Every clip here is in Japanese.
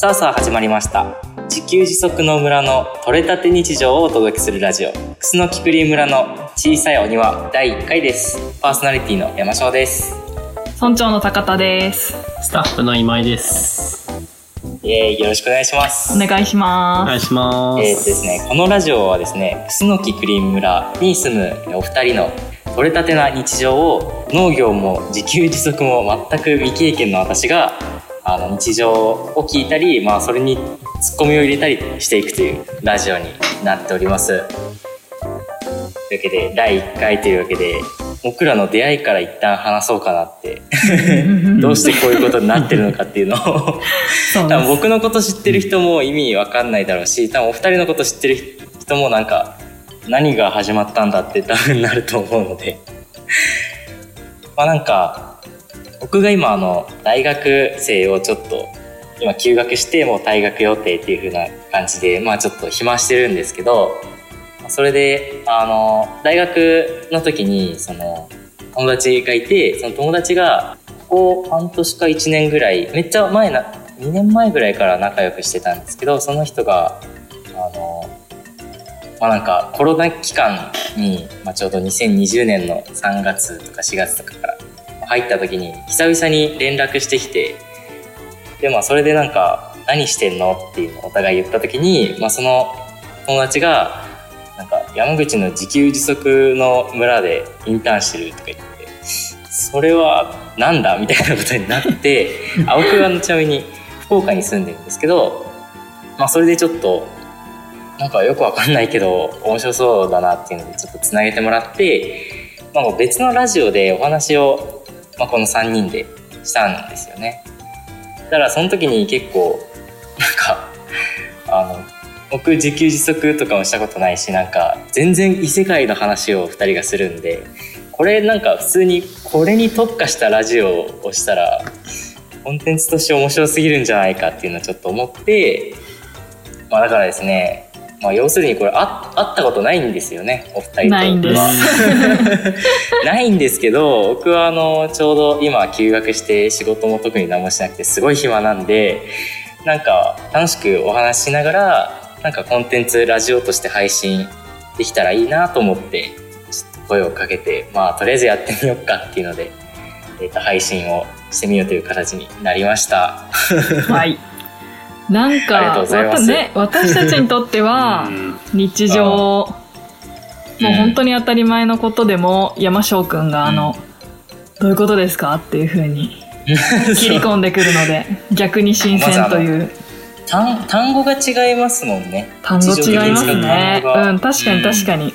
さあさあ始まりました。自給自足の村の取れたて日常をお届けするラジオ。クスノキクリ村の小さいお庭第1回です。パーソナリティの山椒です。村長の高田です。スタッフの今井です。イエーイ。よろしくお願いします。お願いしおま願いします。えーとですね、このラジオはですね、クスノキクリ村に住むお二人の取れたてな日常を農業も自給自足も全く未経験の私があの日常を聞いたり、まあ、それにツッコミを入れたりしていくというラジオになっております。というわけで第1回というわけで僕らの出会いから一旦話そうかなって。す どうしてこういうことになってるのかっていうのを。多分僕のこと知ってる人も意味わかんないだろうし多分お二人のこと知ってる人もなんか何が始まったんだって多分なると思うので。まあなんか僕が今あの大学生をちょっと今休学してもう退学予定っていう風な感じでまあちょっと暇してるんですけどそれであの大学の時にその友達がいてその友達がここ半年か1年ぐらいめっちゃ前な2年前ぐらいから仲良くしてたんですけどその人があのまあなんかコロナ期間に、まあ、ちょうど2020年の3月とか4月とかから入った時に久々に連絡してきてでまあそれでなんか「何してんの?」っていうのをお互い言った時に、まあ、その友達がなんか山口の自給自足の村でインターンしてるとか言ってそれはなんだみたいなことになってあ僕はちなみに福岡に住んでるんですけど、まあ、それでちょっとなんかよくわかんないけど面白そうだなっていうのでちょっとつなげてもらって、まあ、別のラジオでお話を、まあ、この3人でしたんですよね。だからその時に結構なんかあの僕自給自足とかもしたことないしなんか全然異世界の話を2人がするんでこれなんか普通にこれに特化したラジオをしたらコンテンツとして面白すぎるんじゃないかっていうのをちょっと思ってまあだからですねまあ要するにこれあ会ったことないんですよねお二人と。ないんです。は ないんですけど僕はあのちょうど今休学して仕事も特に何もしなくてすごい暇なんでなんか楽しくお話ししながらなんかコンテンツラジオとして配信できたらいいなと思ってちょっと声をかけてまあとりあえずやってみようかっていうので、えーと配信をしてみようという形になりました。はいなんかね、私たちにとっては うん。日常。もう本当に当たり前のことでも山翔くんがあの、どういうことですか？っていう風に 切り込んでくるので逆に新鮮という。単単語が違いますもんね。単語違いますね。うん確かに確かに、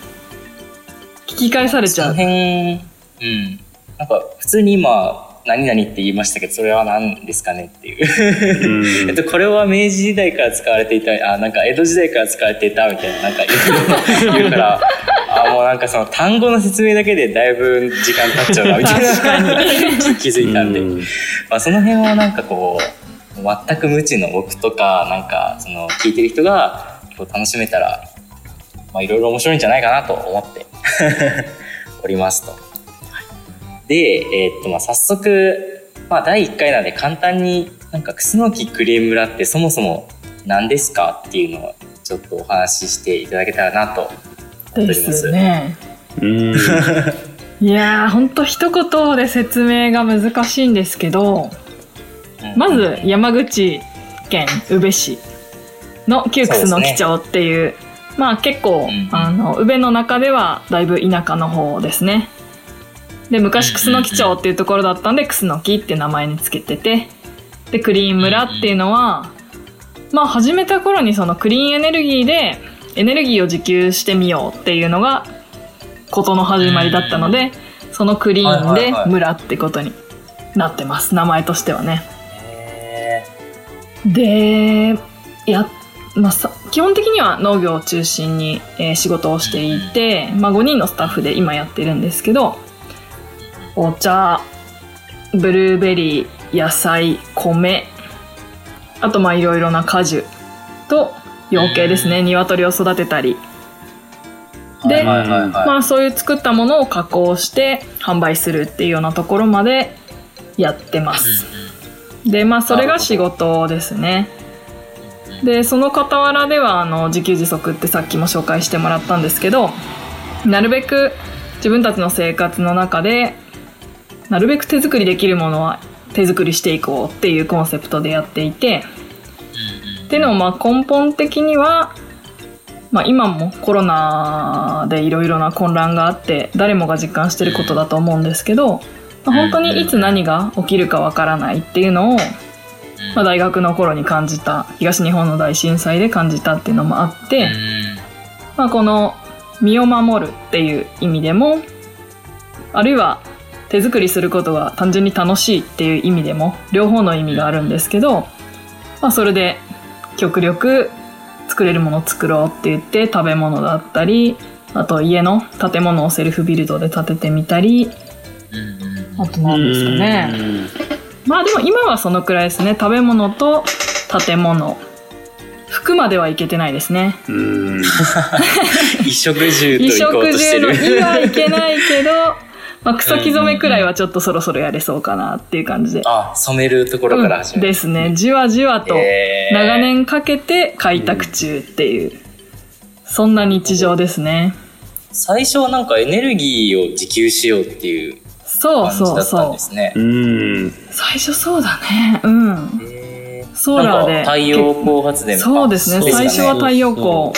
聞き返されちゃう。辺、うん。なんか普通に今、何々って言いましたけど、それは何ですかねっていう。えっと、これは明治時代から使われていた、あ、なんか江戸時代から使われていたみたいな、なんか 言うから、あ、もうなんかその単語の説明だけでだいぶ時間経っちゃうな、みたいな気づいたんで。うんまあ、その辺はなんかこう全く無知の僕とかなんかその聞いてる人がこう楽しめたらまあいろいろ面白いんじゃないかなと思っておりますと。で、えーっとまあ早速、まあ、第1回なんで簡単になんか楠木クリーム村ってそもそも何ですか？っていうのをちょっとお話ししていただけたらなと。思っておりでますす。ね。うん。いやーほんと一言で説明が難しいんですけどうん。まず山口県宇部市の旧楠の木町っていうまあ結構、うん。あの宇部の中ではだいぶ田舎の方ですねで昔楠の木町っていうところだったんで楠の木って名前につけてて。でクリーン村っていうのはまあ始めた頃にそのクリーンエネルギーでエネルギーを自給してみようっていうのがことの始まりだったのでそのクリーンで村ってことになってます名前としてはね。へでや、まあ、さ基本的には農業を中心に、えー仕事をしていて、まあ、5人のスタッフで今やってるんですけどお茶ブルーベリー野菜米あとまあいろいろな果樹と養鶏ですね。鶏を育てたり。で、はいはいはいはい。まあそういう作ったものを加工して販売するっていうようなところまでやってます。でまあそれが仕事ですね。でその傍らではあの自給自足ってさっきも紹介してもらったんですけどなるべく自分たちの生活の中でなるべく手作りできるものは手作りしていこうっていうコンセプトでやっていてっていうのもまあ根本的には、まあ、今もコロナでいろいろな混乱があって誰もが実感してることだと思うんですけど、まあ本当にいつ何が起きるかわからないっていうのを、まあ、大学の頃に感じた東日本の大震災で感じたっていうのもあって、まあ、この身を守るっていう意味でもあるいは手作りすることが単純に楽しいっていう意味でも両方の意味があるんですけど、まあ、それで極力作れるものを作ろうって言って食べ物だったりあと家の建物をセルフビルドで建ててみたりあと何ですかね。まあでも今はそのくらいですね。食べ物と建物。服まではいけてないですね。うん。衣食住と衣行こう食としてる。住の「い」はいけないけど、まあ、草木染めくらいはちょっとそろそろやれそうかなっていう感じで。あ、染めるところから始うんめる。ですね。じわじわと長年かけて開拓中っていう、そんな日常ですね。最初はなんかエネルギーを自給しようっていうそう感じだったんそうそうですね。うん。最初そうだね。うん。へーソーラーで太陽光発電そうですね。あ最初は太陽光。うん。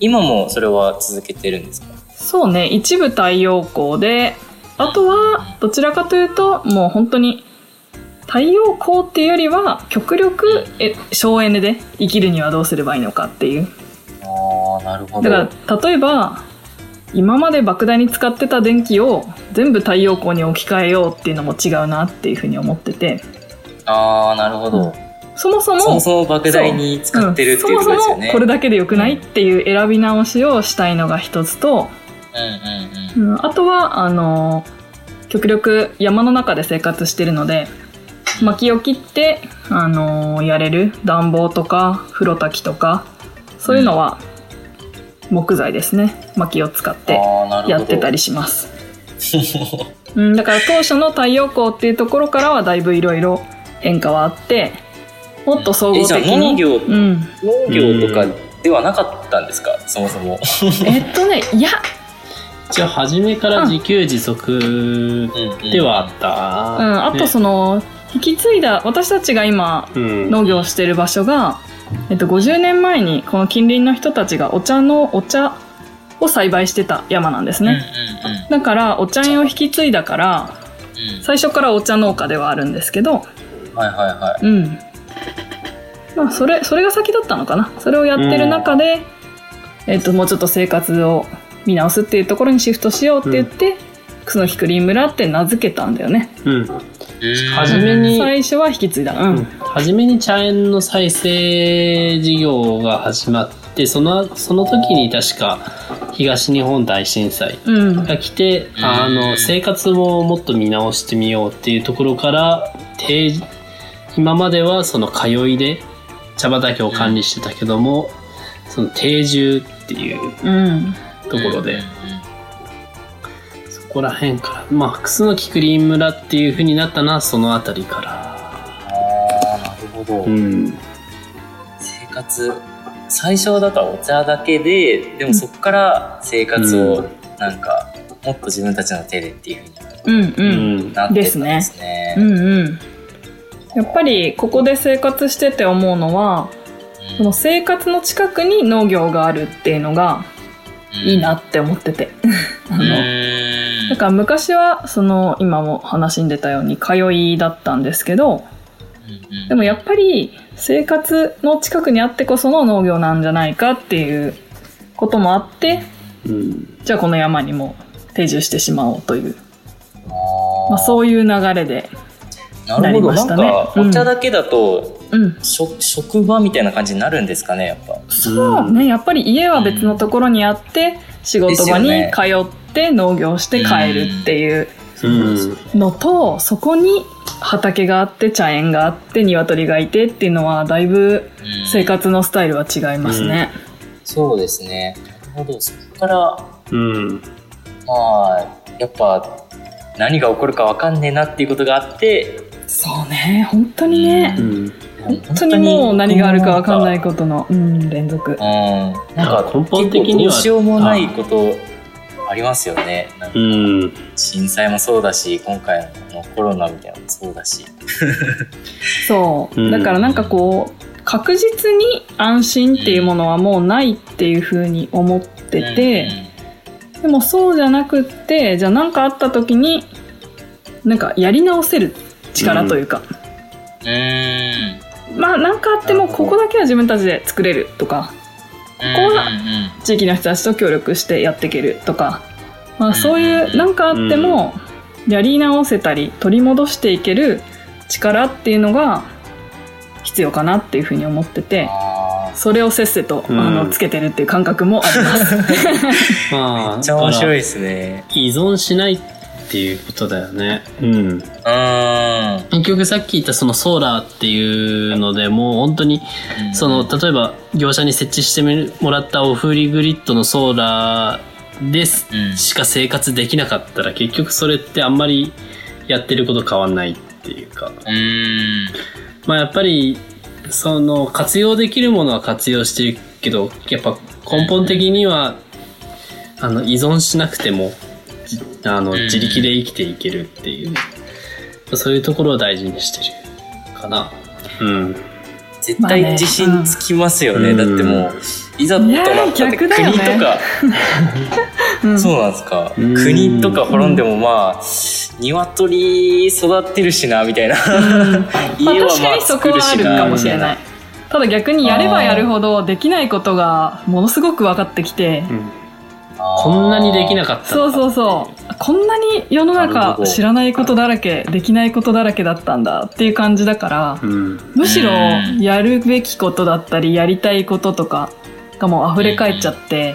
今もそれは続けてるんですか？そうね一部太陽光であとはどちらかというともう本当に太陽光っていうよりは極力え省エネで生きるにはどうすればいいのかっていうああ、なるほど。だから例えば今まで莫大に使ってた電気を全部太陽光に置き換えようっていうのも違うなっていうふうに思っててああ、なるほど。そもそもそもそも莫大に使ってるっていうことですよね。うんそもそもこれだけでよくないっていう選び直しをしたいのが一つと、うんうんうん。うん、あとはあの極力山の中で生活してるので薪を切ってあのやれる暖房とか風呂炊きとかそういうのは木材ですね薪を使ってやってたりします。うん、だから当初の太陽光っていうところからはだいぶいろいろ変化はあってもっと総合的に農業うん、農業とかではなかったんですか、そもそも。えっとねいや、一応初めから自給自足ではあっうた。ん、あとその引き継いだ私たちが今うん。農業をしてる場所が、えっと、50年前にこの近隣の人たちがお茶のお茶を栽培してた山なんですうんうんね、だからお茶園を引き継いだからうん。うん最初からお茶農家ではあるんですけどはいはいはい。うん。まあそれそれが先だったのかな。それをやってる中で、えっともうちょっと生活を見直すっていうところにシフトしようって言って、楠木クリーン村って名付けたんだよね。うん。初めに、最初は引き継いだ。うん、初めに茶園の再生事業が始まって、その、その時に確か東日本大震災うん。が来て、あの、生活ももっと見直してみようっていうところから、定今まではその通いで茶畑を管理してたけども、その定住っていううんところで、そこら辺から、まあ、楠木クリーン村っていう風になったのはそのあたりから。ああ、なるほど。うん。生活、最初だからお茶だけで、でもそこから生活をなんか、もっと自分たちの手でっていうふうにうんうんうん。なってったんですね。うんうんやっぱりここで生活してて思うのはうんこの生活の近くに農業があるっていうのがいいなって思ってて。あうのん。だから昔はその今も話に出たように通いだったんですけどうんでもやっぱり生活の近くにあってこその農業なんじゃないかっていうこともあってうん。じゃあこの山にも定住してしまおうという、まあ、そういう流れでなりましたね。うんか、お茶だけだと、うん職職場みたいな感じになるんですかね、やっぱ。そうねやっぱり家は別のところにあって仕事場に通って農業して帰るっていううん。のとそこに畑があって茶園があって鶏がいてっていうのはだいぶうん生活のスタイルは違いますね。そうですね。なるほど。そこから、うん。まあ、やっぱ、何が起こるかわかんねえなっていうことがあって、そうね本当にねうん。本当にもう何があるか分かんないことの、うん、連続うん、なんか根本的にはどうしようもないことありますよね。なんかうん。震災もそうだし、今回のコロナみたいなのもそうだし。そう、うんだからなんかこう確実に安心っていうものはもうないっていうふうに思ってて、でもそうじゃなくってじゃあ何かあった時になんかやり直せる力というか、うん、うん。まあ何かあってもここだけは自分たちで作れるとかうんこは地域の人たちと協力してやっていけるとか、まあ、そういう何かあってもやり直せたり取り戻していける力っていうのが必要かなっていうふうに思っててあそれをせっせと、うんあのつけてるっていう感覚もあります。まあ、ーめっちゃ面白いい。ですね。依存しないっていうことだよね。うん。うん。結局さっき言ったそのソーラーっていうのでもう本当にその例えば業者に設置してもらったオフリグリッドのソーラーですうんしか生活できなかったら結局それってあんまりやってること変わんないっていうかうん。まあやっぱりその活用できるものは活用してるけどやっぱ根本的にはあの依存しなくてもじあのうん自力で生きていけるっていうそういうところを大事にしてるかな。うん。絶対自信つきますよね。まあねだってもう、いざとなったいや時、逆だよね国とか、うんそうなんですか。うん国とか滅んでもまあ、鶏育ってるしな、みたいな。まあ、家はまあ確かにそこ作るしな、はあるかもしれない。。ただ逆にやればやるほどできないことがものすごく分かってきて、こんなにできなかったそうそうそうこんなに世の中知らないことだらけできないことだらけだったんだっていう感じだからう。うん。むしろうんやるべきことだったりやりたいこととかがもう溢れ返っちゃって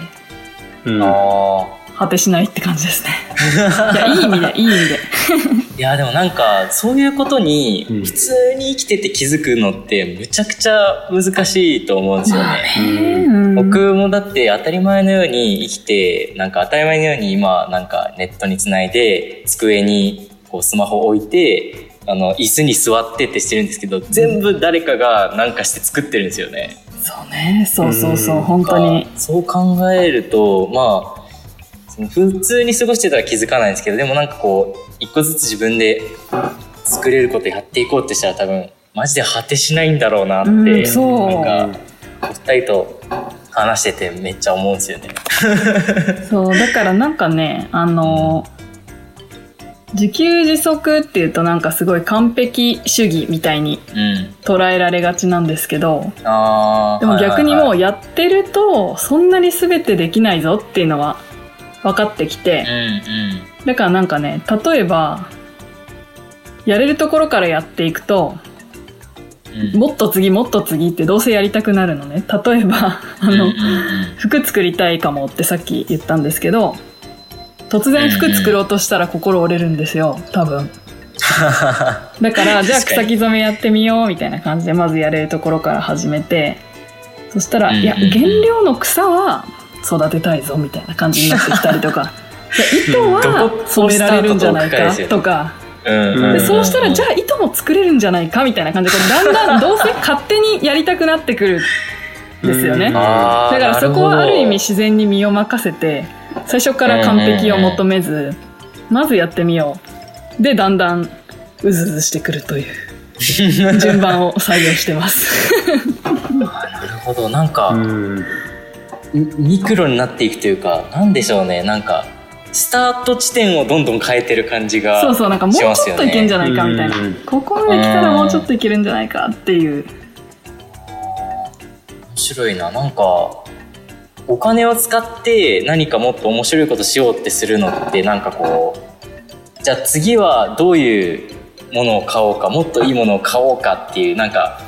うん。あ果てしないって感じですね いやいい意味でいい意味でや、でもなんか、そういうことに、うん。普通に生きてて気づくのって、むちゃくちゃ難しいと思うんですよね。うんうん。僕もだって当たり前のように生きて、なんか当たり前のように今なんかネットにつないで、机にこうスマホ置いて、あの、椅子に座ってってしてるんですけど、全部誰かがなんかして作ってるんですよね。そうね。そうそうそう。うん。本当に。そう考えると、まあ、その普通に過ごしてたら気づかないんですけど、でもなんかこう、一個ずつ自分で作れることやっていこうってしたら多分、マジで果てしないんだろうなって、うんそうなんか、お二人と話しててめっちゃ思うんですよね。そうだからなんかねあの自給自足っていうとなんかすごい完璧主義みたいにうん。捉えられがちなんですけどあーでも逆にもはいうやってるとそんなに全てできないぞっていうのは分かってきてはいはいうんだからなんかね例えばやれるところからやっていくとうん。もっと次もっと次ってどうせやりたくなるのね。例えばあの、うんうん服作りたいかもってさっき言ったんですけど突然服作ろうとしたら心折れるんですよ多分。だからじゃあ草木染めやってみようみたいな感じでまずやれるところから始めてそしたら、うんうんいや原料の草は育てたいぞみたいな感じになってきたりとか。で糸どはこ染められるんじゃないかとか。そうしたらじゃあ糸も作れるんじゃないかみたいな感じ。でだんだんどうせ勝手にやりたくなってくるんですよね。うん。だからそこはある意味自然に身を任せて最初から完璧を求めずまずやってみよう。でだんだんうずうずしてくるという。ど順番を採用してます。なるほど。なんか、うん。ミミクロになっていくというかなんでしょうね。なんかスタート地点をどんどん変えてる感じがそうそうなんかもうちょっといけんじゃないかみたいな、うんここまで来たらもうちょっといけるんじゃないかっていう。面白いな。なんかお金を使って何かもっと面白いことしようってするのってなんかこうじゃあ次はどういうものを買おうかもっといいものを買おうかっていうなんか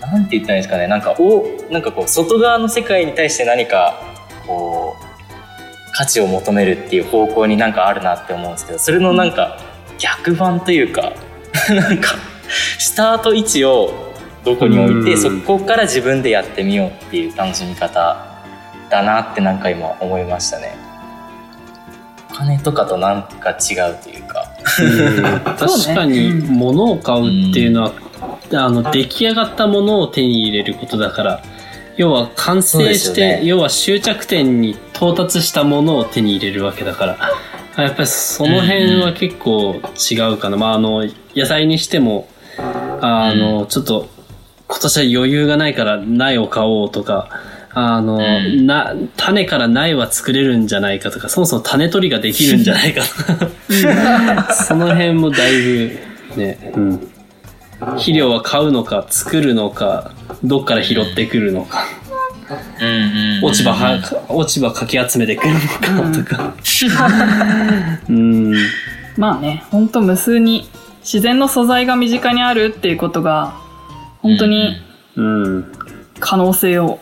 なんて言ったらいいんですかね。なんかおなんかこう外側の世界に対して何かこう価値を求めるっていう方向になんかあるなって思うんですけどそれのなんか逆版というか なんかスタート位置をどこに置いてうん。そこから自分でやってみようっていう楽しみ方だなってなんか今思いましたね。お金とかとなんか違うというか。確かに物を買うっていうのはあの出来上がったものを手に入れることだから要は完成して、ね。要は終着点に到達したものを手に入れるわけだから。やっぱりその辺は結構違うかな、まああの野菜にしてもあの、ちょっと今年は余裕がないから苗を買おうとかあの、ん。な種から苗は作れるんじゃないかとかそもそも種取りができるんじゃないかとか。その辺もだいぶね、うん。肥料は買うのか、作るのか、どっから拾ってくるのか、うんうんうん落ち葉は、落ち葉かき集めてくるのかとか。うん。まあねほんと無数に自然の素材が身近にあるっていうことが本当にうん。可能性を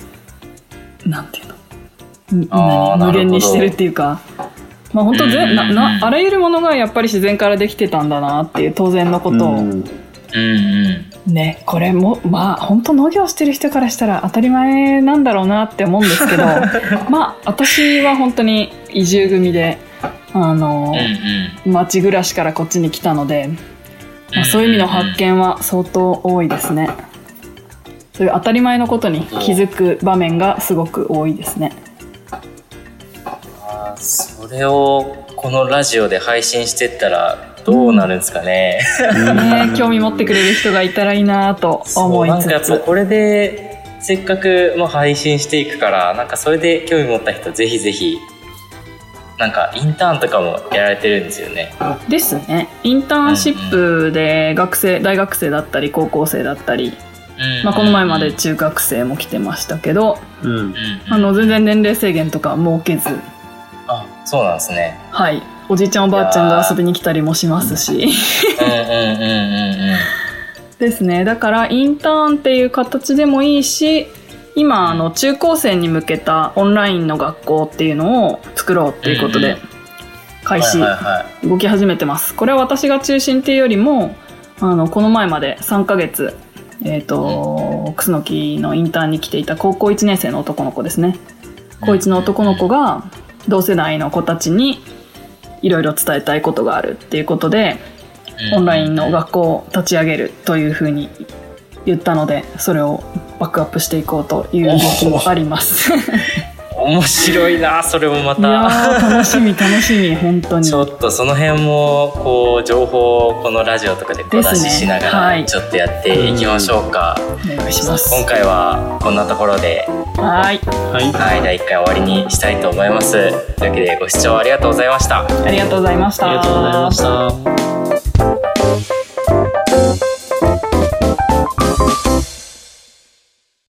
なんていうの？無限にしてるっていうか。まあ本当ぜうん。ななあらゆるものがやっぱり自然からできてたんだなっていう当然のことを、うんうんうん。ねこれもまあ本当農業してる人からしたら当たり前なんだろうなって思うんですけど まあ私は本当に移住組であの、うん町暮らしからこっちに来たので、まあ、そういう意味の発見は相当多いですね。そういう当たり前のことに気づく場面がすごく多いですね。あーそれをこのラジオで配信してったらどうなるんですかね、ね興味持ってくれる人がいたらいいなと思いつなんかやっぱつこれでせっかくもう配信していくからなんかそれで興味持った人ぜひぜひなんかインターンとかもやられてるんですよね。ですね。インターンシップで学生大学生だったり高校生だったり、まあ、この前まで中学生も来てましたけどうんうん。うん。あの全然年齢制限とか設けず。あそうなんですね。はいおじいちゃんおばあちゃんが遊びに来たりもしますし。ですね。だからインターンっていう形でもいいし今あの中高生に向けたオンラインの学校っていうのを作ろうっていうことで開始動き始めてます。これは私が中心っていうよりもあのこの前まで3ヶ月えっ、と楠木のインターンに来ていた高校1年生の男の子ですね。高1の男の子が同世代の子たちにいろいろ伝えたいことがあるっていうことでオンラインの学校を立ち上げるというふうに言ったのでそれをバックアップしていこうという動きもあります。い 面白いなそれもまやたー楽しみ楽しみ本当に。ちょっとその辺もこう情報をここのラジオとかで小出ししながですね。はい。らちょっとやっていきましょうか、お願いします。今回はこんなところで、はいはい。はい、第1回終わりにしたいと思いますというわけでご視聴ありがとうございましたありがとうございました。ありがとうございました。